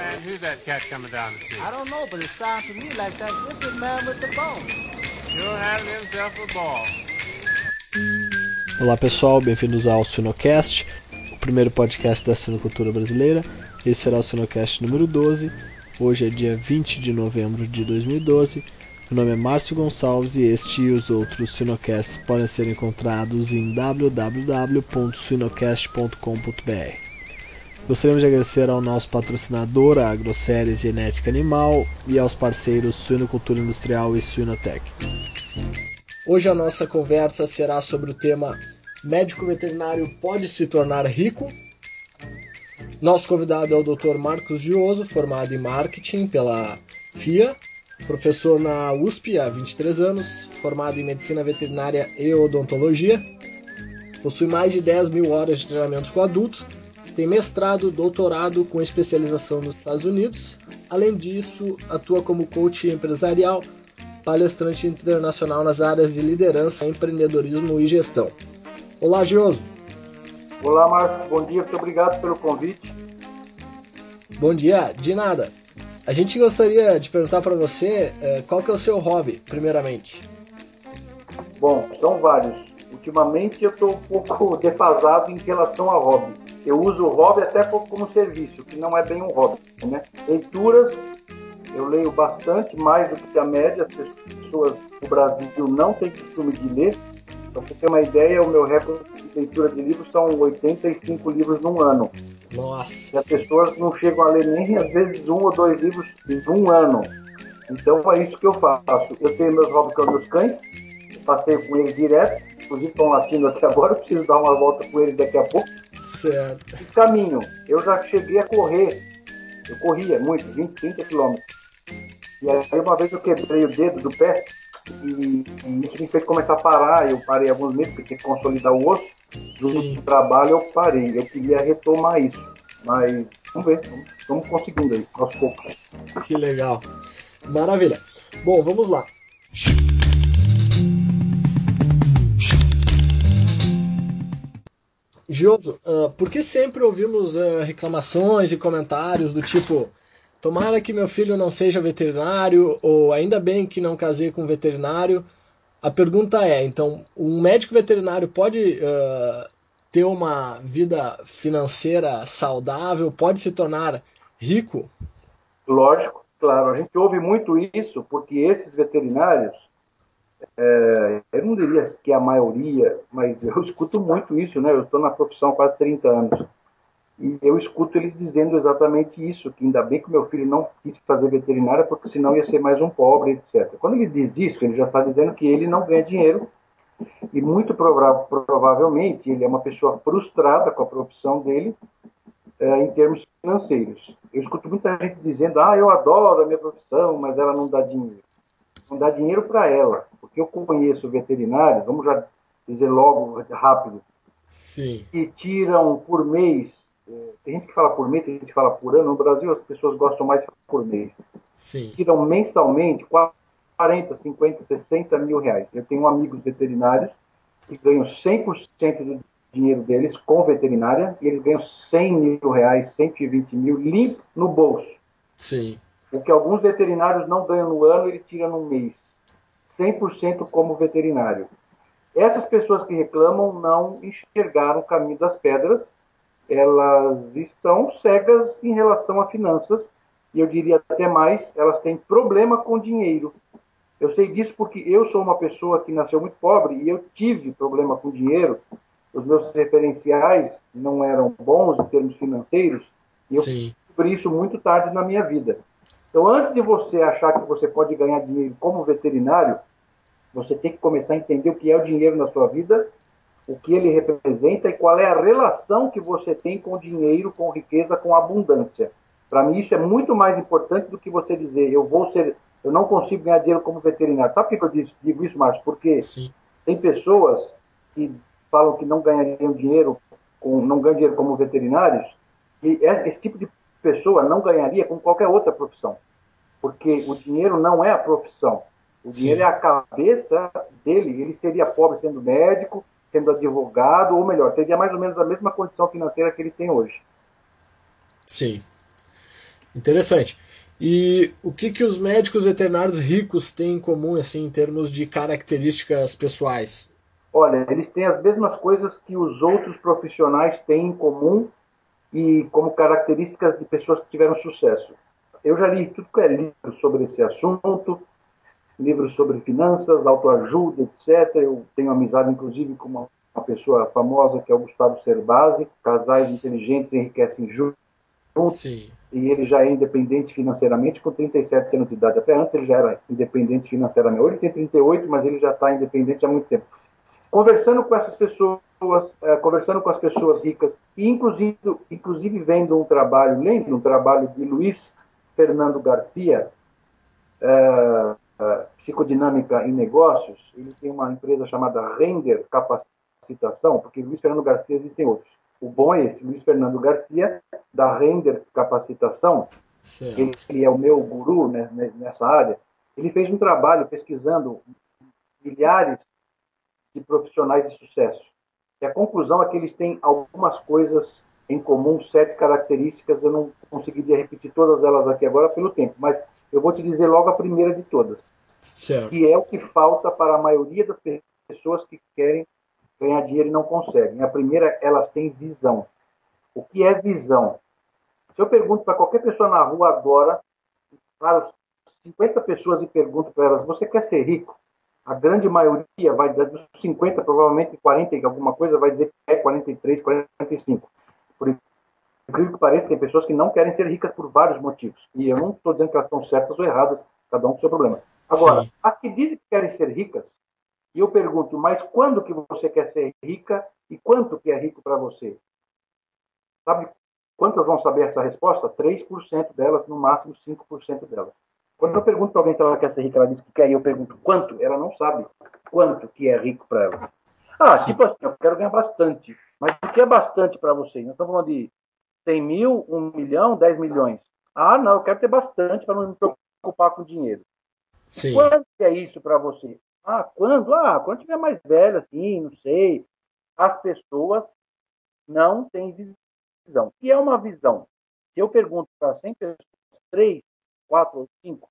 man, who's that cat coming down the street? I don't know, but it sounds to me like that wicked man with the bone. Having himself a ball. Olá pessoal, bem-vindos ao Sinocast, o primeiro podcast da sinocultura brasileira. Esse será o Sinocast número 12. Hoje é dia 20 de novembro de 2012. Meu nome é Márcio Gonçalves e este e os outros Sinocasts podem ser encontrados em www.sinocast.com.br. Gostaríamos de agradecer ao nosso patrocinador, a AgroSéries Genética Animal, e aos parceiros Suinocultura Industrial e Suinotec. Hoje a nossa conversa será sobre o tema Médico veterinário pode se tornar rico? Nosso convidado é o Dr. Marcos Gioso, formado em marketing pela FIA, professor na USP há 23 anos, formado em medicina veterinária e odontologia, possui mais de 10 mil horas de treinamentos com adultos tem mestrado, doutorado com especialização nos Estados Unidos. Além disso, atua como coach empresarial, palestrante internacional nas áreas de liderança, empreendedorismo e gestão. Olá, Gioso. Olá, Marcos. Bom dia. Muito obrigado pelo convite. Bom dia. De nada. A gente gostaria de perguntar para você eh, qual que é o seu hobby, primeiramente. Bom, são vários. Ultimamente eu estou um pouco defasado em relação a hobby eu uso o hobby até como serviço, que não é bem um hobby. Né? Leituras, eu leio bastante, mais do que a média. As pessoas do Brasil não têm costume de ler. Para você ter uma ideia, o meu recorde de leitura de livros são 85 livros num ano. Nossa! E as pessoas não chegam a ler nem, às vezes, um ou dois livros em um ano. Então é isso que eu faço. Eu tenho meus hobbies com meus cães, passeio com eles direto, inclusive estão latindo aqui agora, eu preciso dar uma volta com eles daqui a pouco. Certo. De caminho, eu já cheguei a correr. Eu corria muito, 20, 30 quilômetros. E aí uma vez eu quebrei o dedo do pé e, e isso me fez começar a parar. Eu parei alguns meses porque tinha que consolidar o osso. Do trabalho eu parei. Eu queria retomar isso. Mas vamos ver, vamos conseguindo aí, aos poucos. Que legal. Maravilha. Bom, vamos lá. Gioso, uh, por que sempre ouvimos uh, reclamações e comentários do tipo tomara que meu filho não seja veterinário ou ainda bem que não casei com um veterinário? A pergunta é, então, um médico veterinário pode uh, ter uma vida financeira saudável, pode se tornar rico? Lógico, claro. A gente ouve muito isso porque esses veterinários é, eu não diria que a maioria, mas eu escuto muito isso, né? Eu estou na profissão há quase 30 anos. E eu escuto eles dizendo exatamente isso, que ainda bem que meu filho não quis fazer veterinária, porque senão ia ser mais um pobre, etc. Quando ele diz isso, ele já está dizendo que ele não ganha dinheiro e muito prova provavelmente ele é uma pessoa frustrada com a profissão dele é, em termos financeiros. Eu escuto muita gente dizendo, ah, eu adoro a minha profissão, mas ela não dá dinheiro não dá dinheiro para ela. Porque eu conheço veterinários, vamos já dizer logo, rápido, Sim. que tiram por mês, é, tem gente que fala por mês, tem gente que fala por ano, no Brasil as pessoas gostam mais de falar por mês. Sim. Tiram mensalmente 40, 50, 60 mil reais. Eu tenho amigos veterinários que ganham 100% do dinheiro deles com veterinária e eles ganham 100 mil reais, 120 mil limpo no bolso. Sim. O que alguns veterinários não ganham no ano, ele tira no mês. 100% como veterinário. Essas pessoas que reclamam não enxergaram o caminho das pedras, elas estão cegas em relação a finanças, e eu diria até mais, elas têm problema com dinheiro. Eu sei disso porque eu sou uma pessoa que nasceu muito pobre e eu tive problema com dinheiro. Os meus referenciais não eram bons em termos financeiros, e eu descobri isso muito tarde na minha vida. Então, antes de você achar que você pode ganhar dinheiro como veterinário, você tem que começar a entender o que é o dinheiro na sua vida, o que ele representa e qual é a relação que você tem com o dinheiro, com riqueza, com abundância. Para mim, isso é muito mais importante do que você dizer, eu vou ser, eu não consigo ganhar dinheiro como veterinário. Sabe por que eu digo isso, Márcio? Porque Sim. tem pessoas que falam que não ganhariam dinheiro, com, não ganham dinheiro como veterinários, e esse tipo de pessoa não ganharia com qualquer outra profissão. Porque o dinheiro não é a profissão. O dinheiro Sim. é a cabeça dele. Ele seria pobre sendo médico, sendo advogado, ou melhor, teria mais ou menos a mesma condição financeira que ele tem hoje. Sim. Interessante. E o que, que os médicos veterinários ricos têm em comum, assim, em termos de características pessoais? Olha, eles têm as mesmas coisas que os outros profissionais têm em comum e como características de pessoas que tiveram sucesso. Eu já li tudo que é livro sobre esse assunto, livros sobre finanças, autoajuda, etc. Eu tenho amizade, inclusive, com uma, uma pessoa famosa que é o Gustavo Cerbasi. Casais inteligentes enriquecem juntos. Sim. E ele já é independente financeiramente com 37 anos de idade. Até antes ele já era independente financeiramente. Hoje ele tem 38, mas ele já está independente há muito tempo. Conversando com essas pessoas, é, conversando com as pessoas ricas, e inclusive, inclusive vendo um trabalho, lendo um trabalho de Luiz Fernando Garcia, é, é, Psicodinâmica em Negócios, ele tem uma empresa chamada Render Capacitação, porque Luiz Fernando Garcia existem outros. O bom é esse, Luiz Fernando Garcia, da Render Capacitação, ele, ele, é o meu guru né, nessa área, ele fez um trabalho pesquisando milhares de profissionais de sucesso. E a conclusão é que eles têm algumas coisas em comum, sete características. Eu não conseguiria repetir todas elas aqui agora pelo tempo, mas eu vou te dizer logo a primeira de todas. Certo. Que é o que falta para a maioria das pessoas que querem ganhar dinheiro e não conseguem. A primeira, elas têm visão. O que é visão? Se eu pergunto para qualquer pessoa na rua agora, para 50 pessoas e pergunto para elas: você quer ser rico? A grande maioria vai dos 50, provavelmente 40 e alguma coisa, vai dizer que é 43, 45. Por incrível que pareça, tem pessoas que não querem ser ricas por vários motivos. E eu não estou dizendo que elas estão certas ou erradas, cada um com o seu problema. Agora, Sim. as que dizem que querem ser ricas, e eu pergunto, mas quando que você quer ser rica e quanto que é rico para você? Sabe quantas vão saber essa resposta? 3% delas, no máximo 5% delas. Quando eu pergunto para alguém se ela quer ser rica, ela diz que quer, e eu pergunto quanto, ela não sabe quanto que é rico para ela. Ah, Sim. tipo assim, eu quero ganhar bastante. Mas o que é bastante para você? Nós estamos falando de 100 mil, 1 milhão, 10 milhões. Ah, não, eu quero ter bastante para não me preocupar com dinheiro. Sim. Quanto é isso para você? Ah, quando? Ah, quando tiver mais velho, assim, não sei. As pessoas não têm visão. O que é uma visão? Se eu pergunto para 100 pessoas, 3, 4 ou 5,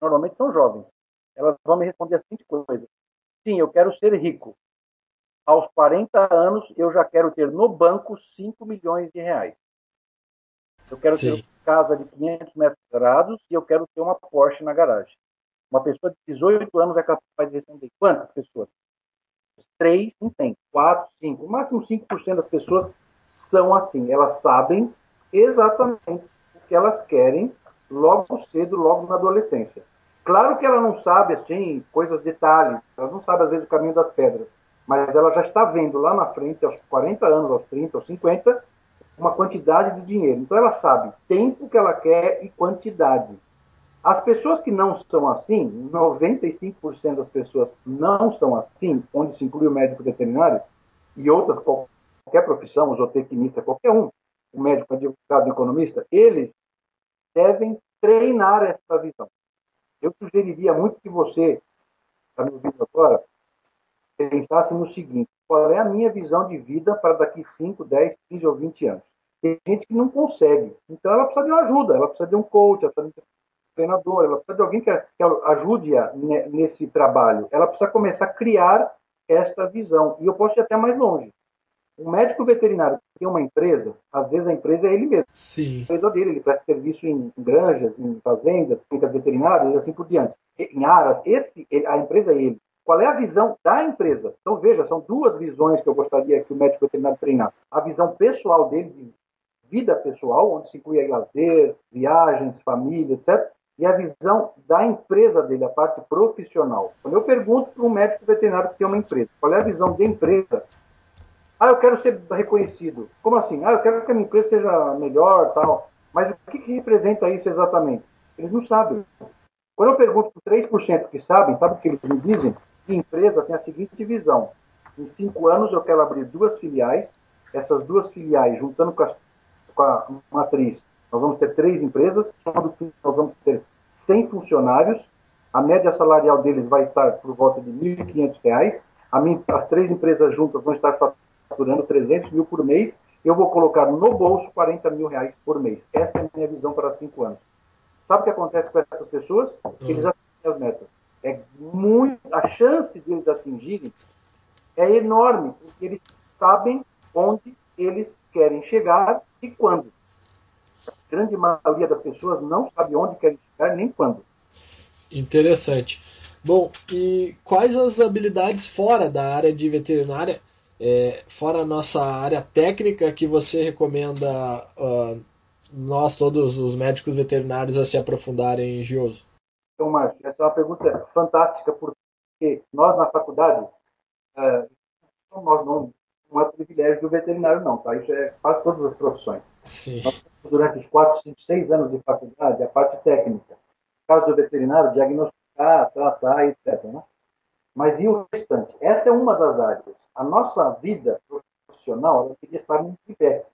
normalmente são jovens, elas vão me responder a seguinte coisa. Sim, eu quero ser rico. Aos 40 anos, eu já quero ter no banco 5 milhões de reais. Eu quero Sim. ter uma casa de 500 metros quadrados e eu quero ter uma Porsche na garagem. Uma pessoa de 18 anos é capaz de responder quantas pessoas? Três não tem, quatro, cinco. No máximo 5% das pessoas são assim. Elas sabem exatamente o que elas querem logo cedo, logo na adolescência. Claro que ela não sabe, assim, coisas, detalhes. Ela não sabe, às vezes, o caminho das pedras. Mas ela já está vendo lá na frente, aos 40 anos, aos 30, aos 50, uma quantidade de dinheiro. Então ela sabe tempo que ela quer e quantidade. As pessoas que não são assim, 95% das pessoas não são assim, onde se inclui o médico veterinário e outras, qualquer profissão, o zootecnista, qualquer um, o médico, advogado, economista, eles devem treinar essa visão. Eu sugeriria muito que você, está me ouvindo agora, pensasse no seguinte: qual é a minha visão de vida para daqui 5, 10, 15 ou 20 anos? Tem gente que não consegue. Então ela precisa de uma ajuda, ela precisa de um coach, ela precisa de treinador, ela precisa de alguém que ajude-a nesse trabalho. Ela precisa começar a criar esta visão. E eu posso ir até mais longe. Um médico veterinário que tem uma empresa, às vezes a empresa é ele mesmo. Sim. A empresa dele, ele presta serviço em granjas, em fazendas, clínicas veterinárias e assim por diante. Em aras, esse, a empresa é ele. Qual é a visão da empresa? Então, veja, são duas visões que eu gostaria que o médico veterinário treinasse. A visão pessoal dele, de vida pessoal, onde se inclui lazer, viagens, família, etc e a visão da empresa dele, a parte profissional. Quando eu pergunto para um médico veterinário que tem uma empresa, qual é a visão da empresa? Ah, eu quero ser reconhecido. Como assim? Ah, eu quero que a minha empresa seja melhor, tal. Mas o que, que representa isso exatamente? Eles não sabem. Quando eu pergunto para 3% que sabem, sabe o que eles me dizem? Que empresa tem a seguinte visão. Em cinco anos eu quero abrir duas filiais. Essas duas filiais, juntando com a, com a matriz, nós vamos ter três empresas, nós vamos ter 100 funcionários, a média salarial deles vai estar por volta de R$ 1.500, as três empresas juntas vão estar faturando 300 mil por mês, eu vou colocar no bolso 40 mil reais por mês. Essa é a minha visão para cinco anos. Sabe o que acontece com essas pessoas? Eles atingem as metas. É muito, a chance de eles atingirem é enorme, porque eles sabem onde eles querem chegar e quando. A grande maioria das pessoas não sabe onde querem chegar nem quando. Interessante. Bom, e quais as habilidades fora da área de veterinária, é, fora a nossa área técnica, que você recomenda uh, nós, todos os médicos veterinários, a se aprofundarem em Gioso? Então, Márcio, essa é uma pergunta fantástica, porque nós na faculdade, uh, nós não, não é privilégio do veterinário, não, tá? Isso é quase todas as profissões. Sim. Nós, durante os 4, 5, 6 anos de faculdade, a parte técnica. No caso do veterinário, diagnosticar, tratar, etc. Né? Mas e o restante? Essa é uma das áreas. A nossa vida profissional ela queria estar num tripé.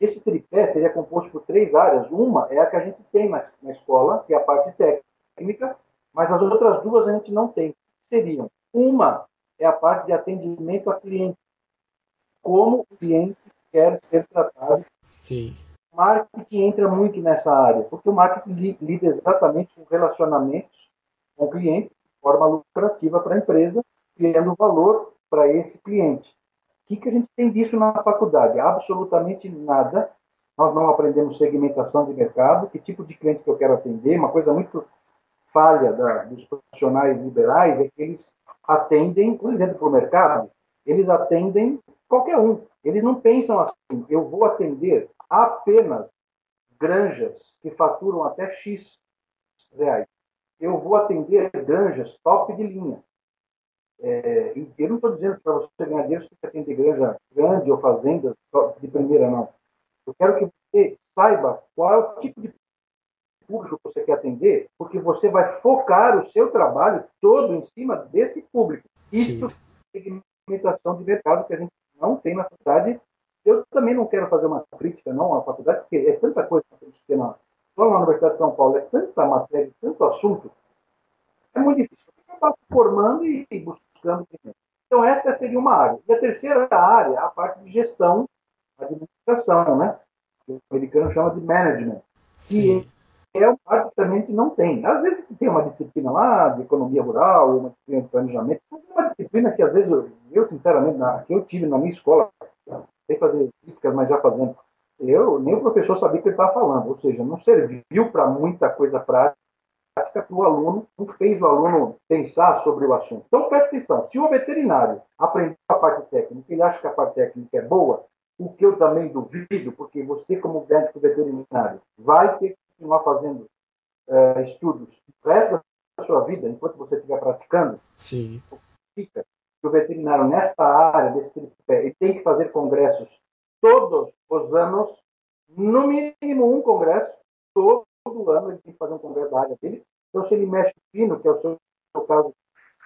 Esse tripé seria composto por três áreas. Uma é a que a gente tem na, na escola, que é a parte técnica, mas as outras duas a gente não tem. Seriam uma é a parte de atendimento a cliente. Como o cliente quer ser tratado. Sim. O marketing entra muito nessa área, porque o marketing lida exatamente com relacionamentos com o cliente de forma lucrativa para a empresa, criando valor para esse cliente. O que, que a gente tem disso na faculdade? Absolutamente nada. Nós não aprendemos segmentação de mercado, que tipo de cliente que eu quero atender. Uma coisa muito falha da, dos profissionais liberais é que eles atendem, exemplo, para o mercado, eles atendem qualquer um. Eles não pensam assim, eu vou atender apenas granjas que faturam até X reais. Eu vou atender granjas top de linha. É, eu não estou dizendo que para você ganhar dinheiro você tem que granja grande ou fazenda de primeira, não. Eu quero que você saiba qual é o tipo de público que você quer atender, porque você vai focar o seu trabalho todo em cima desse público. Isso é segmentação de mercado que a gente não tem na faculdade. Eu também não quero fazer uma crítica não à faculdade, porque é tanta coisa que a gente tem na, só na Universidade de São Paulo, é tanta matéria, tanto assunto, é muito difícil. Passo formando e buscando Então, essa seria uma área. E a terceira área, a parte de gestão, administração, né? O americano chama de management. Sim. E é uma parte que também que não tem. Às vezes tem uma disciplina lá de economia rural, uma disciplina de planejamento, mas é uma disciplina que às vezes eu, eu sinceramente, na, que eu tive na minha escola, sem fazer críticas, mas já fazendo, eu, nem o professor sabia o que ele estava falando, ou seja, não serviu para muita coisa prática para o aluno, não fez o aluno pensar sobre o assunto. Então, presta atenção, se o veterinário aprender a parte técnica, ele acha que a parte técnica é boa, o que eu também duvido, porque você, como médico veterinário, vai ter que continuar fazendo uh, estudos o resto da sua vida, enquanto você estiver praticando. Sim. Fica que o veterinário, nessa área, desse tripé, ele tem que fazer congressos todos os anos, no mínimo um congresso, todo, ano ele tem que fazer um congresso da área dele. Então, se ele mexe fino, que é o seu, seu caso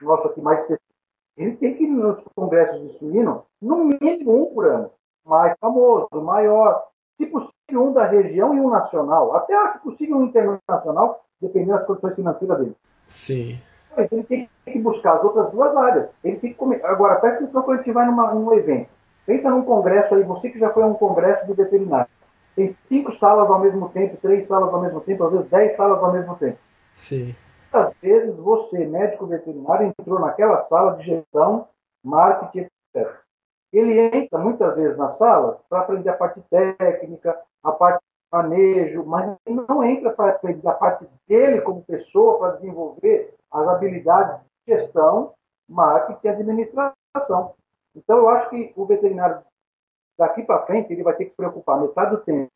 nosso aqui mais específico, ele tem que ir nos congressos de suíno, no mínimo um por ano. Mais famoso, maior. Se possível, um da região e um nacional. Até, se possível, um internacional, dependendo das condições financeiras dele. Sim. Ele tem que buscar as outras duas áreas. Ele tem que comer. Agora, presta atenção quando a gente vai numa, num evento. Pensa num congresso aí, você que já foi a um congresso do veterinário. Tem cinco salas ao mesmo tempo, três salas ao mesmo tempo, às vezes dez salas ao mesmo tempo. Sim. Às vezes você, médico veterinário, entrou naquela sala de gestão, marketing, etc. Ele entra muitas vezes na sala para aprender a parte técnica, a parte de manejo, mas não entra para aprender a parte dele como pessoa, para desenvolver as habilidades de gestão, marketing e administração. Então, eu acho que o veterinário, daqui para frente, ele vai ter que se preocupar metade do tempo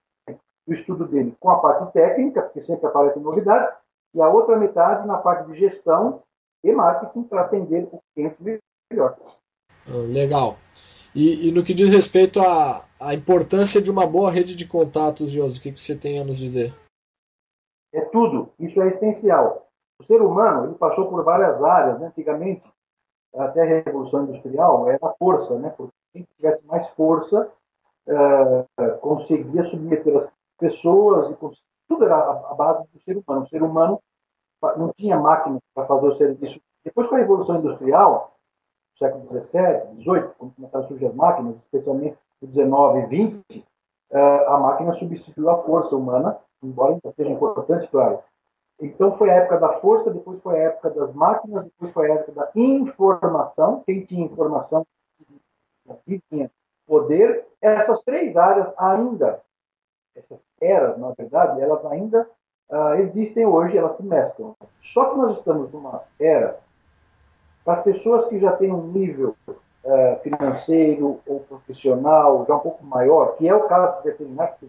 do estudo dele com a parte técnica, porque sempre aparecem novidades, e a outra metade na parte de gestão e marketing para atender o cliente melhor. Ah, legal. E, e, no que diz respeito à, à importância de uma boa rede de contatos, Josi, o que, que você tem a nos dizer? É tudo. Isso é essencial. O ser humano ele passou por várias áreas. Né? Antigamente, até a Revolução Industrial, era a força. Né? Porque quem tivesse mais força uh, conseguia submeter as pessoas. e Tudo era a, base do ser humano. O ser humano não tinha máquinas para fazer o serviço. Depois, com a Revolução Industrial, século XVII, XVIII, quando começaram a surgir as máquinas, especialmente XIX, 20, a máquina substituiu a força humana, embora ainda seja importante, claro. Então foi a época da força, depois foi a época das máquinas, depois foi a época da informação. Quem tinha informação tinha poder. Essas três áreas ainda, essas eras, na verdade, elas ainda uh, existem hoje, elas se mesclam. Só que nós estamos numa era para as pessoas que já têm um nível uh, financeiro ou profissional já um pouco maior, que é o caso dos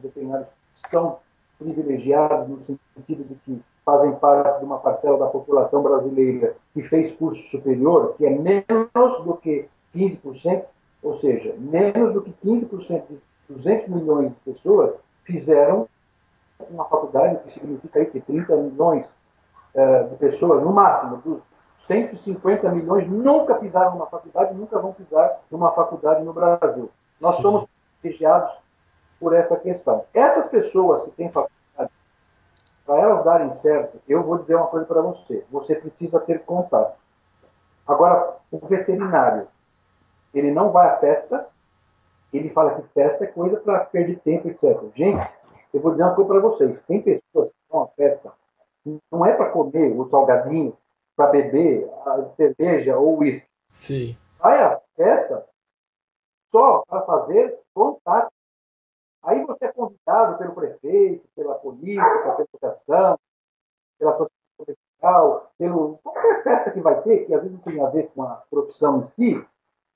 veterinários, que são privilegiados no sentido de que fazem parte de uma parcela da população brasileira que fez curso superior, que é menos do que 15%, ou seja, menos do que 15% de 200 milhões de pessoas fizeram uma faculdade, o que significa aí que 30 milhões uh, de pessoas, no máximo, dos 150 milhões, nunca pisaram numa faculdade, nunca vão pisar numa faculdade no Brasil. Nós Sim. somos privilegiados por essa questão. Essas pessoas que têm faculdade, para elas darem certo, eu vou dizer uma coisa para você: você precisa ter contato. Agora, o veterinário, ele não vai à festa, ele fala que festa é coisa para perder tempo, etc. Gente, eu vou dizer uma coisa para vocês: tem pessoas que vão à festa, não é para comer o salgadinho, para beber a cerveja ou uísque. Sim. Vai à festa só para fazer contato. Aí você é convidado pelo prefeito, pela polícia, pela educação, pela associação comercial, pelo qualquer festa que vai ter, que às vezes não tem a ver com a profissão em si,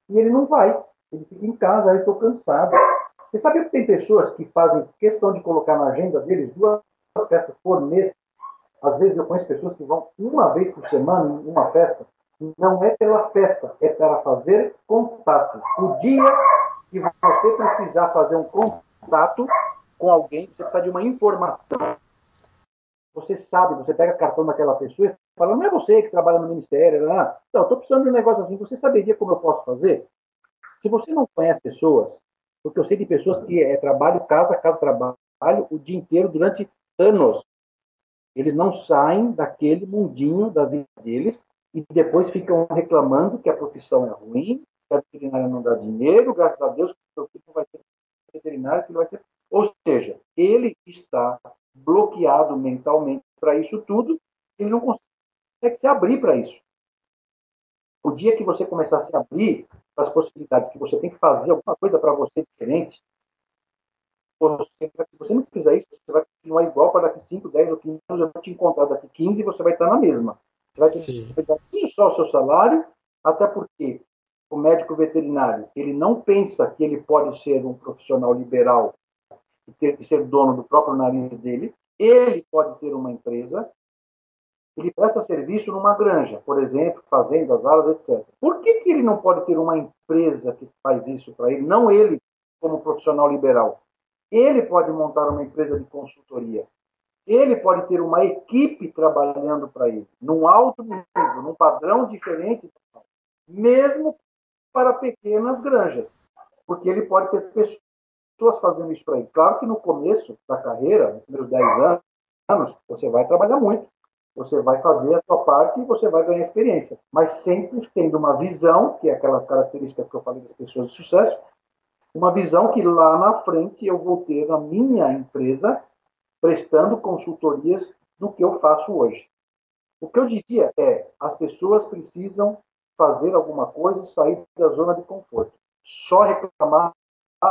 e ele não vai. Ele fica em casa, aí estou cansado. Você sabe que tem pessoas que fazem questão de colocar na agenda deles duas festas por mês? Às vezes eu conheço pessoas que vão uma vez por semana em uma festa. Não é pela festa, é para fazer contato. O dia que você precisar fazer um contato com alguém, você precisa de uma informação. Você sabe, você pega cartão daquela pessoa e fala, não é você que trabalha no ministério, não, não estou precisando de um negócio assim, você saberia como eu posso fazer? Se você não conhece pessoas, porque eu sei de pessoas que é trabalho, casa, casa, trabalho, o dia inteiro, durante anos. Eles não saem daquele mundinho da vida deles e depois ficam reclamando que a profissão é ruim, que a veterinária não dá dinheiro, graças a Deus que o seu filho vai ser veterinário, que vai ser. Ou seja, ele está bloqueado mentalmente para isso tudo, ele não consegue se abrir para isso. O dia que você começar a se abrir para as possibilidades, que você tem que fazer alguma coisa para você diferente, você, se você não fizer isso, você vai continuar igual para daqui 5, 10 ou 15 anos, eu vou te encontrar daqui 15 e você vai estar na mesma. Você vai ter que dar só o seu salário, até porque o médico veterinário, ele não pensa que ele pode ser um profissional liberal e ter que ser dono do próprio nariz dele. Ele pode ter uma empresa, ele presta serviço numa granja, por exemplo, fazendas, alas, etc. Por que, que ele não pode ter uma empresa que faz isso para ele, não ele como profissional liberal? Ele pode montar uma empresa de consultoria. Ele pode ter uma equipe trabalhando para ele, num alto nível, num padrão diferente, mesmo para pequenas granjas, porque ele pode ter pessoas fazendo isso para ele. Claro que no começo da carreira, nos primeiros 10 anos, você vai trabalhar muito você vai fazer a sua parte e você vai ganhar experiência. Mas sempre tendo uma visão, que é aquela característica que eu falei das pessoas de sucesso, uma visão que lá na frente eu vou ter a minha empresa prestando consultorias do que eu faço hoje. O que eu diria é, as pessoas precisam fazer alguma coisa e sair da zona de conforto. Só reclamar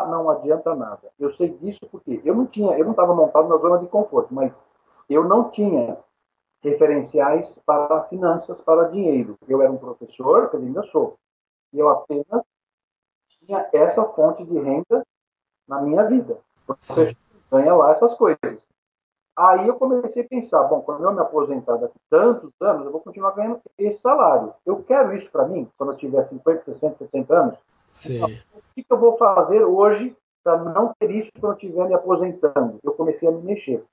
não adianta nada. Eu sei disso porque eu não tinha, eu não estava montado na zona de conforto, mas eu não tinha referenciais para finanças, para dinheiro. Eu era um professor, que ainda sou, e eu apenas tinha essa fonte de renda na minha vida. Você ganha lá essas coisas. Aí eu comecei a pensar, bom, quando eu me aposentar daqui tantos anos, eu vou continuar ganhando esse salário. Eu quero isso para mim, quando eu tiver 50, 60, 60 anos. Sim. Então, o que eu vou fazer hoje para não ter isso quando eu estiver me aposentando? Eu comecei a me mexer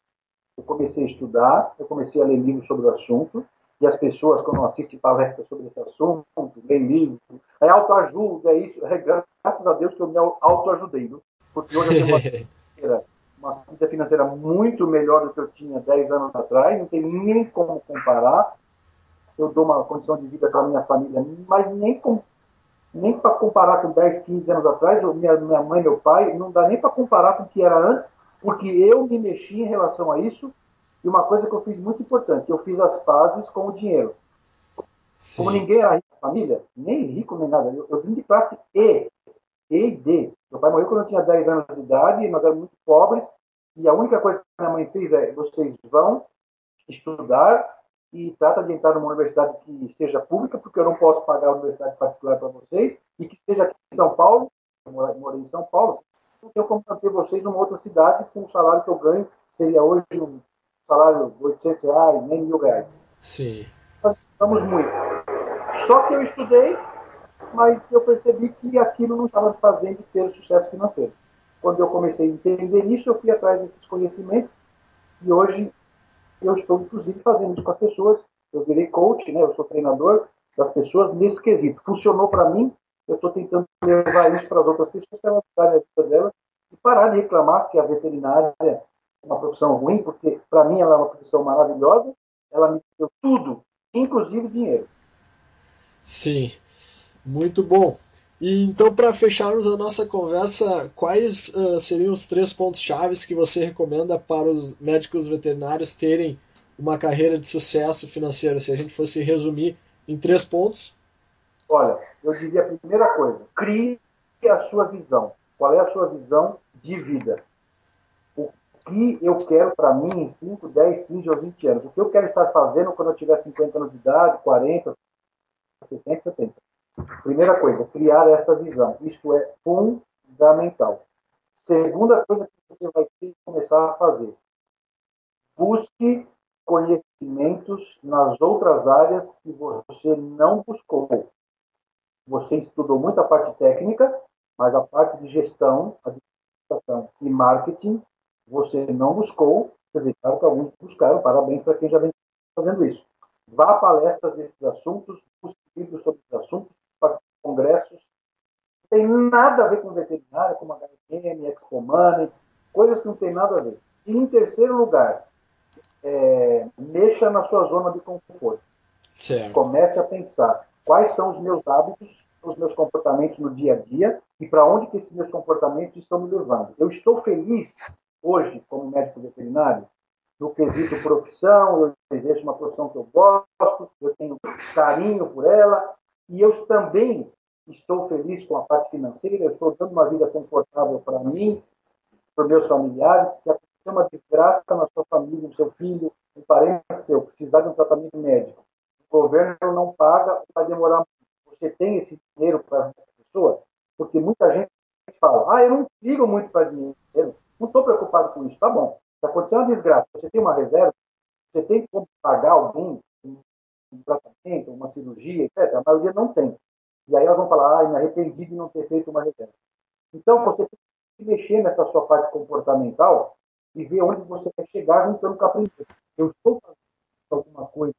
eu comecei a estudar, eu comecei a ler livros sobre o assunto, e as pessoas, quando assistem palestras sobre esse assunto, leem livros, é autoajuda, é isso, é graças a Deus que eu me autoajudei, viu? porque hoje eu tenho uma vida, uma vida financeira muito melhor do que eu tinha 10 anos atrás, não tem nem como comparar, eu dou uma condição de vida para a minha família, mas nem nem para comparar com 10, 15 anos atrás, minha, minha mãe, meu pai, não dá nem para comparar com o que era antes, porque eu me mexi em relação a isso. E uma coisa que eu fiz muito importante, eu fiz as pazes com o dinheiro. Sim. Como ninguém era rico na família, nem rico nem nada, eu, eu vim de classe E, E e D. Meu pai morreu quando eu tinha 10 anos de idade, nós éramos muito pobres, e a única coisa que minha mãe fez é: vocês vão estudar e trata de entrar numa universidade que seja pública, porque eu não posso pagar a universidade particular para vocês, e que seja aqui em São Paulo, eu morei em São Paulo, tenho como manter vocês numa outra cidade com o salário que eu ganho, seria hoje um salário de 800 reais, nem mil reais. Sim. Nós estamos muito. Só que eu estudei, mas eu percebi que aquilo não estava fazendo ter sucesso financeiro. Quando eu comecei a entender isso, eu fui atrás desses conhecimentos e hoje eu estou, inclusive, fazendo isso com as pessoas. Eu virei coach, né? eu sou treinador das pessoas nesse quesito. Funcionou para mim, eu estou tentando levar isso para as outras pessoas, para elas darem a vida delas e parar de reclamar que a veterinária é uma profissão ruim, porque para mim ela é uma profissão maravilhosa, ela me deu tudo, inclusive dinheiro. Sim, muito bom. E então, para fecharmos a nossa conversa, quais uh, seriam os três pontos chaves que você recomenda para os médicos veterinários terem uma carreira de sucesso financeiro? Se a gente fosse resumir em três pontos. Olha, eu diria a primeira coisa: crie a sua visão. Qual é a sua visão de vida? O que eu quero para mim em 5, 10, 15 ou 20 anos? O que eu quero estar fazendo quando eu tiver 50 anos de idade, 40, 60, 70? Primeira coisa, criar essa visão. Isso é fundamental. Segunda coisa que você vai ter que começar a fazer. Busque conhecimentos nas outras áreas que você não buscou. Você estudou muito a parte técnica, mas a parte de gestão, administração e marketing você não buscou. Quer dizer, claro que alguns buscaram, parabéns para quem já vem fazendo isso. Vá a palestras desses assuntos, busque livros sobre esses assuntos, congressos. Não tem nada a ver com veterinária, como HM, Expo coisas que não tem nada a ver. E em terceiro lugar, é, mexa na sua zona de conforto. Certo. Comece a pensar quais são os meus hábitos, os meus comportamentos no dia a dia e para onde que esses meus comportamentos estão me levando. Eu estou feliz hoje como médico veterinário no quesito profissão, eu exerço uma profissão que eu gosto, eu tenho carinho por ela, e eu também estou feliz com a parte financeira, eu estou dando uma vida confortável para mim, para meus familiares. Se acontecer uma desgraça na sua família, no seu filho, um parente seu, precisar de um tratamento médico, o governo não paga, vai demorar muito. Você tem esse dinheiro para essa pessoa? Porque muita gente fala, ah, eu não ligo muito para dinheiro, não estou preocupado com isso. Tá bom, se acontecer uma desgraça, você tem uma reserva, você tem como pagar alguém um tratamento, uma cirurgia, etc. A maioria não tem. E aí elas vão falar, ah, me arrependi de não ter feito uma reserva. Então, você tem que mexer nessa sua parte comportamental e ver onde você quer chegar juntando com a princesa. Eu estou fazendo alguma coisa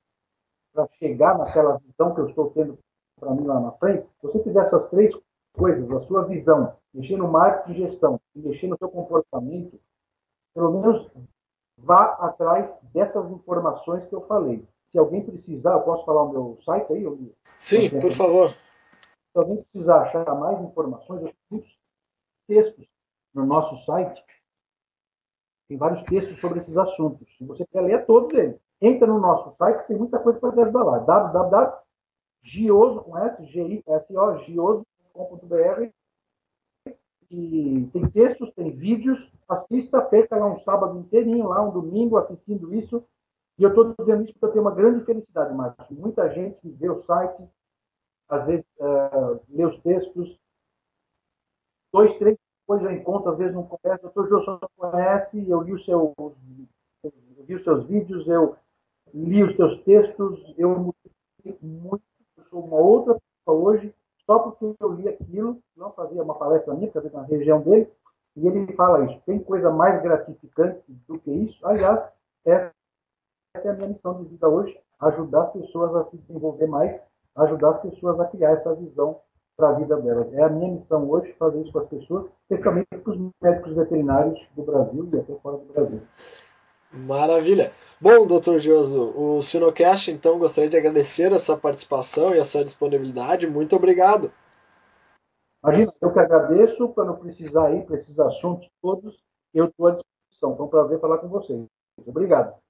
para chegar naquela visão que eu estou tendo para mim lá na frente. Se você fizer essas três coisas, a sua visão, mexer no marketing de gestão e mexer no seu comportamento, pelo menos vá atrás dessas informações que eu falei. Se alguém precisar, eu posso falar o meu site aí? Sim, por favor. Se alguém precisar achar mais informações, eu tenho textos no nosso site. Tem vários textos sobre esses assuntos. Se você quer ler todos eles, entra no nosso site, tem muita coisa para te ajudar lá. www.gioso, com S, G-I-S-O, gioso.com.br e tem textos, tem vídeos, assista, perca lá um sábado inteirinho, lá um domingo, assistindo isso, e eu estou dizendo isso porque eu tenho uma grande felicidade, Marcos. Muita gente vê o site, às vezes uh, lê os textos, dois, três depois eu encontro, às vezes não conhece. O doutor Jô só conhece, eu li, o seu, eu vi os seus vídeos, eu li os seus textos, eu mudei muito, eu sou uma outra pessoa hoje, só porque eu li aquilo, não fazia uma palestra minha, porque na região dele, e ele fala isso. Tem coisa mais gratificante do que isso? Aliás, essa é a minha missão de vida hoje, ajudar as pessoas a se desenvolver mais, ajudar as pessoas a criar essa visão para a vida delas. É a minha missão hoje fazer isso com as pessoas, especialmente com os médicos veterinários do Brasil e até fora do Brasil. Maravilha. Bom, doutor Joso, o Sinocast, então, gostaria de agradecer a sua participação e a sua disponibilidade. Muito obrigado. Imagina, eu que agradeço, quando precisar ir para esses assuntos todos, eu estou à disposição. Foi um prazer falar com vocês. Obrigado.